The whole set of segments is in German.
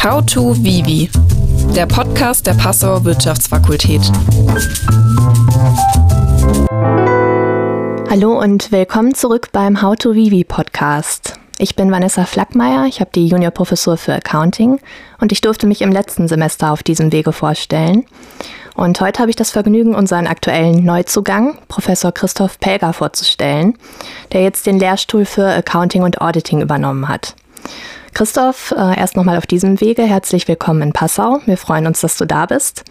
How to Vivi, der Podcast der Passauer Wirtschaftsfakultät. Hallo und willkommen zurück beim How to Vivi Podcast. Ich bin Vanessa Flackmeier, ich habe die Juniorprofessur für Accounting und ich durfte mich im letzten Semester auf diesem Wege vorstellen. Und heute habe ich das Vergnügen, unseren aktuellen Neuzugang, Professor Christoph Pelger, vorzustellen, der jetzt den Lehrstuhl für Accounting und Auditing übernommen hat. Christoph, äh, erst nochmal auf diesem Wege herzlich willkommen in Passau. Wir freuen uns, dass du da bist.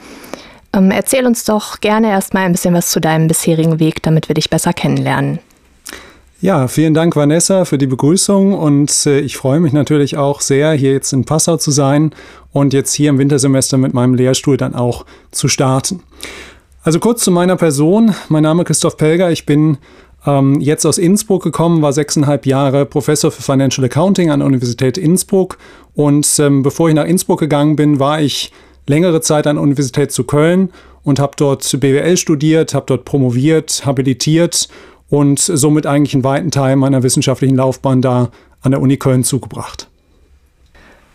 Ähm, erzähl uns doch gerne erstmal ein bisschen was zu deinem bisherigen Weg, damit wir dich besser kennenlernen. Ja, vielen Dank, Vanessa, für die Begrüßung und äh, ich freue mich natürlich auch sehr, hier jetzt in Passau zu sein und jetzt hier im Wintersemester mit meinem Lehrstuhl dann auch zu starten. Also kurz zu meiner Person. Mein Name ist Christoph Pelger. Ich bin ähm, jetzt aus Innsbruck gekommen, war sechseinhalb Jahre Professor für Financial Accounting an der Universität Innsbruck. Und ähm, bevor ich nach Innsbruck gegangen bin, war ich längere Zeit an der Universität zu Köln und habe dort BWL studiert, habe dort promoviert, habilitiert und somit eigentlich einen weiten Teil meiner wissenschaftlichen Laufbahn da an der Uni Köln zugebracht.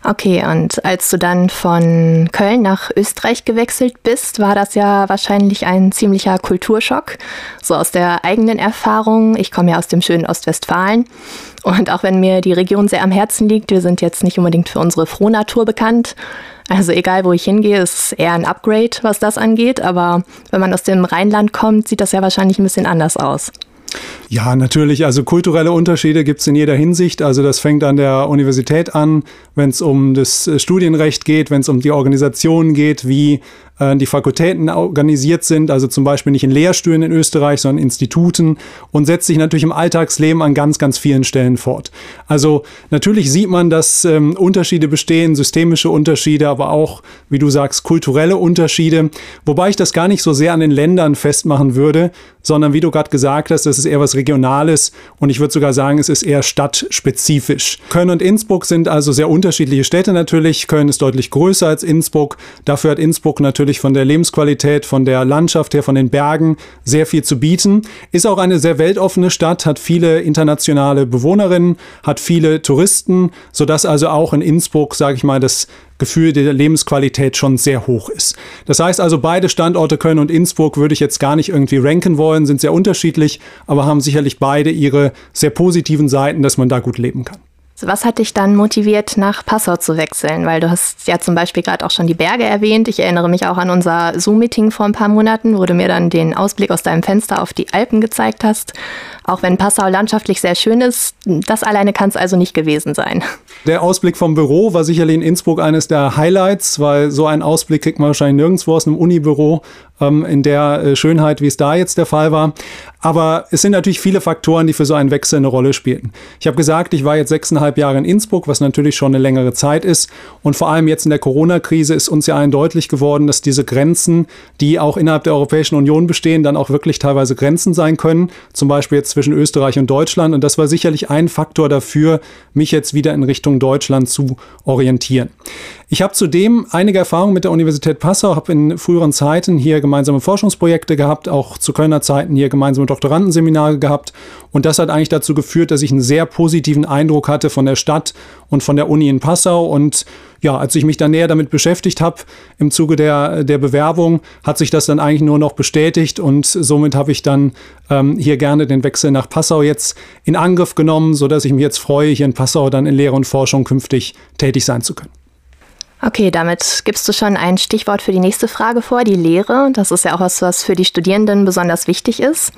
Okay, und als du dann von Köln nach Österreich gewechselt bist, war das ja wahrscheinlich ein ziemlicher Kulturschock. So aus der eigenen Erfahrung. Ich komme ja aus dem schönen Ostwestfalen. Und auch wenn mir die Region sehr am Herzen liegt, wir sind jetzt nicht unbedingt für unsere Frohnatur bekannt. Also egal, wo ich hingehe, ist eher ein Upgrade, was das angeht. Aber wenn man aus dem Rheinland kommt, sieht das ja wahrscheinlich ein bisschen anders aus. Ja, natürlich. Also kulturelle Unterschiede gibt es in jeder Hinsicht. Also das fängt an der Universität an, wenn es um das Studienrecht geht, wenn es um die Organisation geht, wie äh, die Fakultäten organisiert sind, also zum Beispiel nicht in Lehrstühlen in Österreich, sondern Instituten und setzt sich natürlich im Alltagsleben an ganz, ganz vielen Stellen fort. Also natürlich sieht man, dass ähm, Unterschiede bestehen, systemische Unterschiede, aber auch, wie du sagst, kulturelle Unterschiede, wobei ich das gar nicht so sehr an den Ländern festmachen würde, sondern wie du gerade gesagt hast, das ist eher was Regionales und ich würde sogar sagen, es ist eher stadtspezifisch. Köln und Innsbruck sind also sehr unterschiedliche Städte natürlich. Köln ist deutlich größer als Innsbruck. Dafür hat Innsbruck natürlich natürlich von der Lebensqualität, von der Landschaft her, von den Bergen sehr viel zu bieten. Ist auch eine sehr weltoffene Stadt, hat viele internationale Bewohnerinnen, hat viele Touristen, sodass also auch in Innsbruck, sage ich mal, das Gefühl der Lebensqualität schon sehr hoch ist. Das heißt also, beide Standorte Köln und Innsbruck würde ich jetzt gar nicht irgendwie ranken wollen, sind sehr unterschiedlich, aber haben sicherlich beide ihre sehr positiven Seiten, dass man da gut leben kann. Was hat dich dann motiviert, nach Passau zu wechseln? Weil du hast ja zum Beispiel gerade auch schon die Berge erwähnt. Ich erinnere mich auch an unser Zoom-Meeting vor ein paar Monaten, wo du mir dann den Ausblick aus deinem Fenster auf die Alpen gezeigt hast. Auch wenn Passau landschaftlich sehr schön ist, das alleine kann es also nicht gewesen sein. Der Ausblick vom Büro war sicherlich in Innsbruck eines der Highlights, weil so einen Ausblick kriegt man wahrscheinlich nirgendwo aus einem Unibüro ähm, in der äh, Schönheit, wie es da jetzt der Fall war. Aber es sind natürlich viele Faktoren, die für so einen Wechsel eine Rolle spielten. Ich habe gesagt, ich war jetzt sechseinhalb Jahre in Innsbruck, was natürlich schon eine längere Zeit ist. Und vor allem jetzt in der Corona-Krise ist uns ja allen deutlich geworden, dass diese Grenzen, die auch innerhalb der Europäischen Union bestehen, dann auch wirklich teilweise Grenzen sein können. Zum Beispiel jetzt zwischen Österreich und Deutschland. Und das war sicherlich ein Faktor dafür, mich jetzt wieder in Richtung Deutschland zu orientieren. Ich habe zudem einige Erfahrungen mit der Universität Passau, habe in früheren Zeiten hier gemeinsame Forschungsprojekte gehabt, auch zu Kölner Zeiten hier gemeinsame Doktorandenseminare gehabt. Und das hat eigentlich dazu geführt, dass ich einen sehr positiven Eindruck hatte von der Stadt und von der Uni in Passau. Und ja, als ich mich dann näher damit beschäftigt habe im Zuge der, der Bewerbung, hat sich das dann eigentlich nur noch bestätigt und somit habe ich dann ähm, hier gerne den Wechsel nach Passau jetzt in Angriff genommen, sodass ich mich jetzt freue, hier in Passau dann in Lehre und Forschung künftig tätig sein zu können. Okay, damit gibst du schon ein Stichwort für die nächste Frage vor, die Lehre. Das ist ja auch was, was für die Studierenden besonders wichtig ist.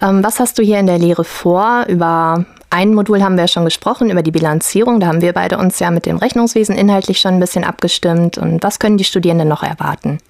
Ähm, was hast du hier in der Lehre vor? Über ein Modul haben wir schon gesprochen, über die Bilanzierung. Da haben wir beide uns ja mit dem Rechnungswesen inhaltlich schon ein bisschen abgestimmt. Und was können die Studierenden noch erwarten?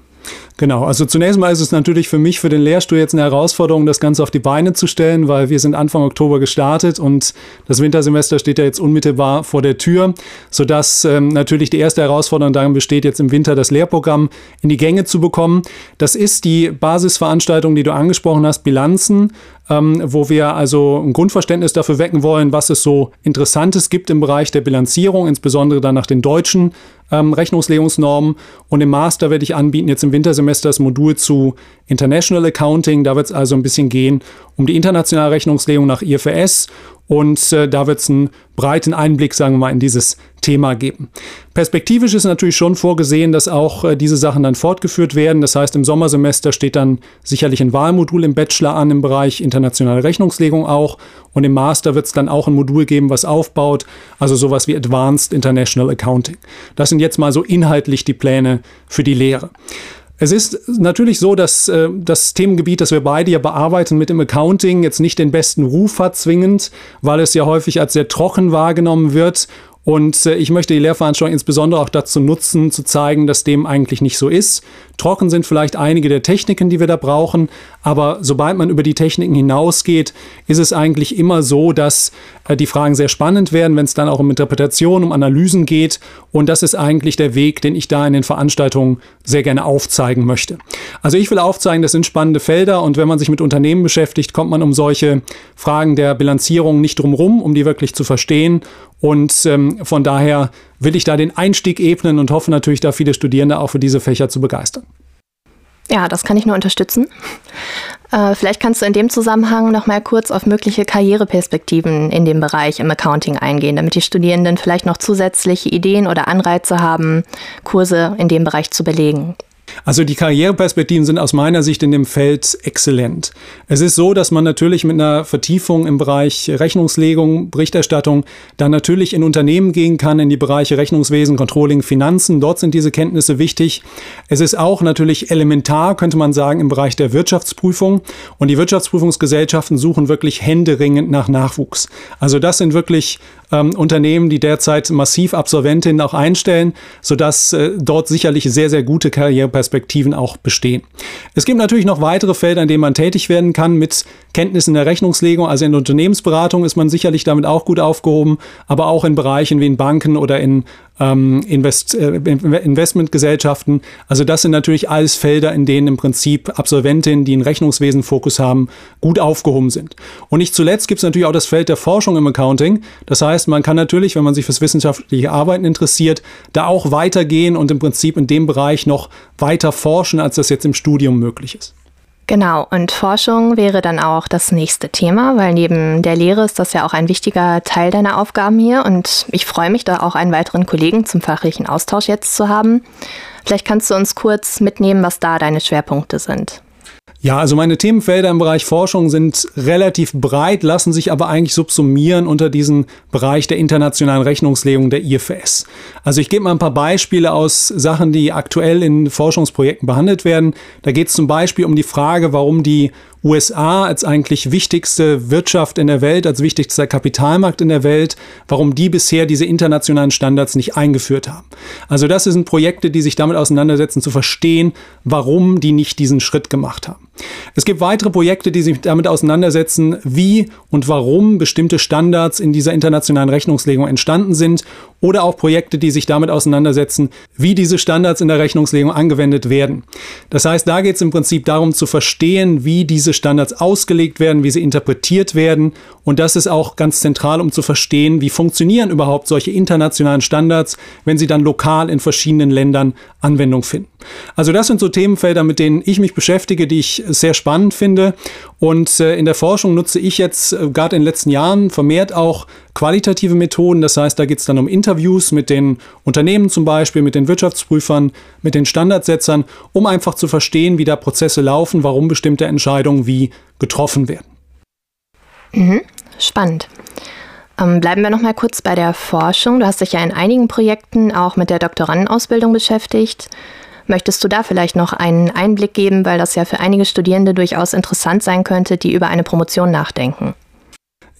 Genau, also zunächst mal ist es natürlich für mich, für den Lehrstuhl jetzt eine Herausforderung, das Ganze auf die Beine zu stellen, weil wir sind Anfang Oktober gestartet und das Wintersemester steht ja jetzt unmittelbar vor der Tür, sodass ähm, natürlich die erste Herausforderung darin besteht, jetzt im Winter das Lehrprogramm in die Gänge zu bekommen. Das ist die Basisveranstaltung, die du angesprochen hast, Bilanzen, ähm, wo wir also ein Grundverständnis dafür wecken wollen, was es so Interessantes gibt im Bereich der Bilanzierung, insbesondere dann nach den deutschen ähm, Rechnungslegungsnormen. Und im Master werde ich anbieten, jetzt im Wintersemester das Modul zu International Accounting. Da wird es also ein bisschen gehen um die internationale Rechnungslegung nach IFRS und äh, da wird es einen breiten Einblick, sagen wir mal, in dieses Thema geben. Perspektivisch ist natürlich schon vorgesehen, dass auch äh, diese Sachen dann fortgeführt werden. Das heißt, im Sommersemester steht dann sicherlich ein Wahlmodul im Bachelor an im Bereich internationale Rechnungslegung auch. Und im Master wird es dann auch ein Modul geben, was aufbaut, also sowas wie Advanced International Accounting. Das sind jetzt mal so inhaltlich die Pläne für die Lehre. Es ist natürlich so, dass äh, das Themengebiet, das wir beide ja bearbeiten mit dem Accounting, jetzt nicht den besten Ruf hat zwingend, weil es ja häufig als sehr trocken wahrgenommen wird und äh, ich möchte die Lehrveranstaltung insbesondere auch dazu nutzen, zu zeigen, dass dem eigentlich nicht so ist. Trocken sind vielleicht einige der Techniken, die wir da brauchen, aber sobald man über die Techniken hinausgeht, ist es eigentlich immer so, dass äh, die Fragen sehr spannend werden, wenn es dann auch um Interpretation, um Analysen geht. Und das ist eigentlich der Weg, den ich da in den Veranstaltungen sehr gerne aufzeigen möchte. Also ich will aufzeigen, das sind spannende Felder und wenn man sich mit Unternehmen beschäftigt, kommt man um solche Fragen der Bilanzierung nicht drum rum, um die wirklich zu verstehen. Und ähm, von daher will ich da den Einstieg ebnen und hoffe natürlich, da viele Studierende auch für diese Fächer zu begeistern. Ja, das kann ich nur unterstützen. Äh, vielleicht kannst du in dem Zusammenhang noch mal kurz auf mögliche Karriereperspektiven in dem Bereich im Accounting eingehen, damit die Studierenden vielleicht noch zusätzliche Ideen oder Anreize haben, Kurse in dem Bereich zu belegen. Also die Karriereperspektiven sind aus meiner Sicht in dem Feld exzellent. Es ist so, dass man natürlich mit einer Vertiefung im Bereich Rechnungslegung, Berichterstattung dann natürlich in Unternehmen gehen kann, in die Bereiche Rechnungswesen, Controlling, Finanzen. Dort sind diese Kenntnisse wichtig. Es ist auch natürlich elementar, könnte man sagen, im Bereich der Wirtschaftsprüfung. Und die Wirtschaftsprüfungsgesellschaften suchen wirklich händeringend nach Nachwuchs. Also das sind wirklich ähm, Unternehmen, die derzeit massiv Absolventinnen auch einstellen, sodass äh, dort sicherlich sehr, sehr gute Karriereperspektiven auch bestehen. Es gibt natürlich noch weitere Felder, in denen man tätig werden kann mit Kenntnissen der Rechnungslegung. Also in Unternehmensberatung ist man sicherlich damit auch gut aufgehoben, aber auch in Bereichen wie in Banken oder in ähm, Invest, äh, Investmentgesellschaften. Also das sind natürlich alles Felder, in denen im Prinzip Absolventinnen, die einen Rechnungswesen-Fokus haben, gut aufgehoben sind. Und nicht zuletzt gibt es natürlich auch das Feld der Forschung im Accounting. Das heißt, man kann natürlich, wenn man sich fürs wissenschaftliche Arbeiten interessiert, da auch weitergehen und im Prinzip in dem Bereich noch weiter forschen, als das jetzt im Studium möglich ist. Genau, und Forschung wäre dann auch das nächste Thema, weil neben der Lehre ist das ja auch ein wichtiger Teil deiner Aufgaben hier und ich freue mich da auch einen weiteren Kollegen zum fachlichen Austausch jetzt zu haben. Vielleicht kannst du uns kurz mitnehmen, was da deine Schwerpunkte sind. Ja, also meine Themenfelder im Bereich Forschung sind relativ breit, lassen sich aber eigentlich subsumieren unter diesen Bereich der internationalen Rechnungslegung der IFS. Also ich gebe mal ein paar Beispiele aus Sachen, die aktuell in Forschungsprojekten behandelt werden. Da geht es zum Beispiel um die Frage, warum die USA als eigentlich wichtigste Wirtschaft in der Welt, als wichtigster Kapitalmarkt in der Welt, warum die bisher diese internationalen Standards nicht eingeführt haben. Also das sind Projekte, die sich damit auseinandersetzen, zu verstehen, warum die nicht diesen Schritt gemacht haben. Es gibt weitere Projekte, die sich damit auseinandersetzen, wie und warum bestimmte Standards in dieser internationalen Rechnungslegung entstanden sind oder auch Projekte, die sich damit auseinandersetzen, wie diese Standards in der Rechnungslegung angewendet werden. Das heißt, da geht es im Prinzip darum zu verstehen, wie diese Standards ausgelegt werden, wie sie interpretiert werden. Und das ist auch ganz zentral, um zu verstehen, wie funktionieren überhaupt solche internationalen Standards, wenn sie dann lokal in verschiedenen Ländern Anwendung finden. Also das sind so Themenfelder, mit denen ich mich beschäftige, die ich sehr spannend finde. Und äh, in der Forschung nutze ich jetzt äh, gerade in den letzten Jahren vermehrt auch qualitative Methoden. Das heißt, da geht es dann um Interviews mit den Unternehmen zum Beispiel, mit den Wirtschaftsprüfern, mit den Standardsetzern, um einfach zu verstehen, wie da Prozesse laufen, warum bestimmte Entscheidungen wie getroffen werden. Mhm. Spannend. Ähm, bleiben wir noch mal kurz bei der Forschung. Du hast dich ja in einigen Projekten auch mit der Doktorandenausbildung beschäftigt. Möchtest du da vielleicht noch einen Einblick geben, weil das ja für einige Studierende durchaus interessant sein könnte, die über eine Promotion nachdenken?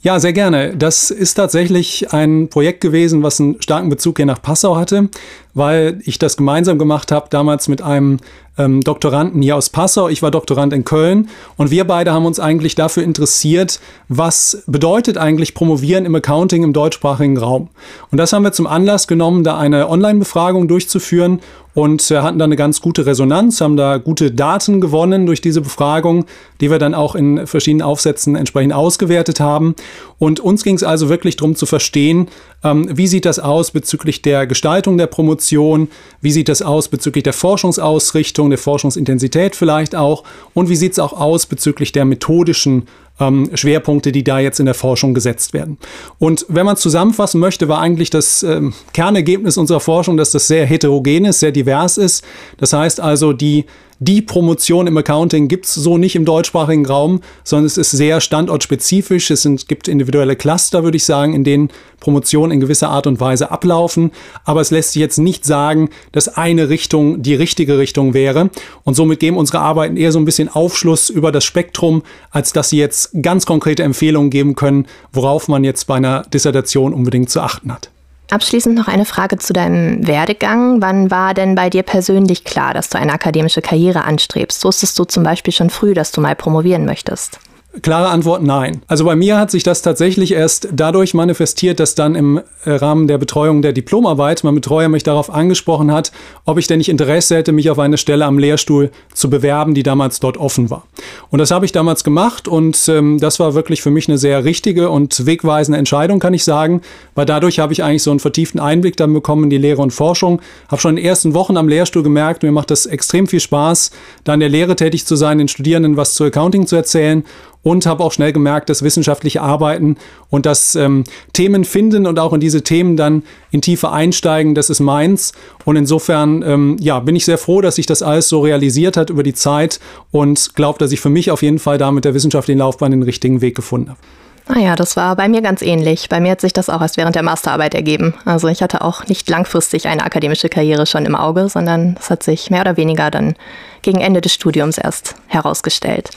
Ja, sehr gerne. Das ist tatsächlich ein Projekt gewesen, was einen starken Bezug hier nach Passau hatte, weil ich das gemeinsam gemacht habe, damals mit einem ähm, Doktoranden hier aus Passau. Ich war Doktorand in Köln und wir beide haben uns eigentlich dafür interessiert, was bedeutet eigentlich Promovieren im Accounting im deutschsprachigen Raum. Und das haben wir zum Anlass genommen, da eine Online-Befragung durchzuführen und äh, hatten da eine ganz gute Resonanz, haben da gute Daten gewonnen durch diese Befragung, die wir dann auch in verschiedenen Aufsätzen entsprechend ausgewertet haben. Und uns ging es also wirklich darum zu verstehen, ähm, wie sieht das aus bezüglich der Gestaltung der Promotion, wie sieht das aus bezüglich der Forschungsausrichtung, der Forschungsintensität vielleicht auch und wie sieht es auch aus bezüglich der methodischen ähm, Schwerpunkte, die da jetzt in der Forschung gesetzt werden. Und wenn man zusammenfassen möchte, war eigentlich das ähm, Kernergebnis unserer Forschung, dass das sehr heterogen ist, sehr divers ist. Das heißt also, die die Promotion im Accounting gibt es so nicht im deutschsprachigen Raum, sondern es ist sehr standortspezifisch. Es sind, gibt individuelle Cluster, würde ich sagen, in denen Promotionen in gewisser Art und Weise ablaufen. Aber es lässt sich jetzt nicht sagen, dass eine Richtung die richtige Richtung wäre. Und somit geben unsere Arbeiten eher so ein bisschen Aufschluss über das Spektrum, als dass sie jetzt ganz konkrete Empfehlungen geben können, worauf man jetzt bei einer Dissertation unbedingt zu achten hat. Abschließend noch eine Frage zu deinem Werdegang. Wann war denn bei dir persönlich klar, dass du eine akademische Karriere anstrebst? Wusstest du zum Beispiel schon früh, dass du mal promovieren möchtest? Klare Antwort nein. Also bei mir hat sich das tatsächlich erst dadurch manifestiert, dass dann im äh, Rahmen der Betreuung der Diplomarbeit mein Betreuer mich darauf angesprochen hat, ob ich denn nicht Interesse hätte, mich auf eine Stelle am Lehrstuhl zu bewerben, die damals dort offen war. Und das habe ich damals gemacht und ähm, das war wirklich für mich eine sehr richtige und wegweisende Entscheidung, kann ich sagen, weil dadurch habe ich eigentlich so einen vertieften Einblick dann bekommen in die Lehre und Forschung. Habe schon in den ersten Wochen am Lehrstuhl gemerkt, mir macht das extrem viel Spaß, da in der Lehre tätig zu sein, den Studierenden was zu Accounting zu erzählen und habe auch schnell gemerkt, dass wissenschaftliche Arbeiten und das ähm, Themen finden und auch in diese Themen dann in Tiefe einsteigen, das ist meins. Und insofern ähm, ja, bin ich sehr froh, dass sich das alles so realisiert hat über die Zeit und glaube, dass ich für mich auf jeden Fall da mit der wissenschaftlichen Laufbahn den richtigen Weg gefunden habe. Naja, das war bei mir ganz ähnlich. Bei mir hat sich das auch erst während der Masterarbeit ergeben. Also ich hatte auch nicht langfristig eine akademische Karriere schon im Auge, sondern das hat sich mehr oder weniger dann gegen Ende des Studiums erst herausgestellt.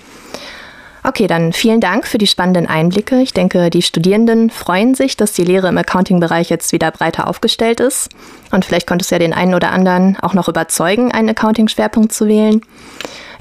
Okay, dann vielen Dank für die spannenden Einblicke. Ich denke, die Studierenden freuen sich, dass die Lehre im Accounting-Bereich jetzt wieder breiter aufgestellt ist. Und vielleicht konntest du ja den einen oder anderen auch noch überzeugen, einen Accounting-Schwerpunkt zu wählen.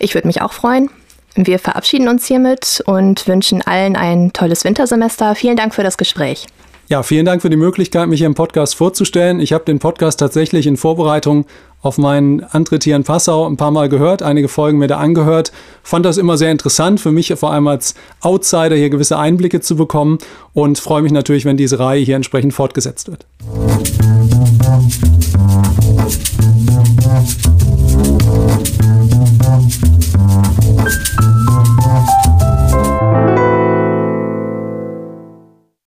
Ich würde mich auch freuen. Wir verabschieden uns hiermit und wünschen allen ein tolles Wintersemester. Vielen Dank für das Gespräch. Ja, vielen Dank für die Möglichkeit, mich hier im Podcast vorzustellen. Ich habe den Podcast tatsächlich in Vorbereitung auf meinen Antritt hier in Passau ein paar Mal gehört, einige Folgen mir da angehört, fand das immer sehr interessant für mich, vor allem als Outsider hier gewisse Einblicke zu bekommen und freue mich natürlich, wenn diese Reihe hier entsprechend fortgesetzt wird. Musik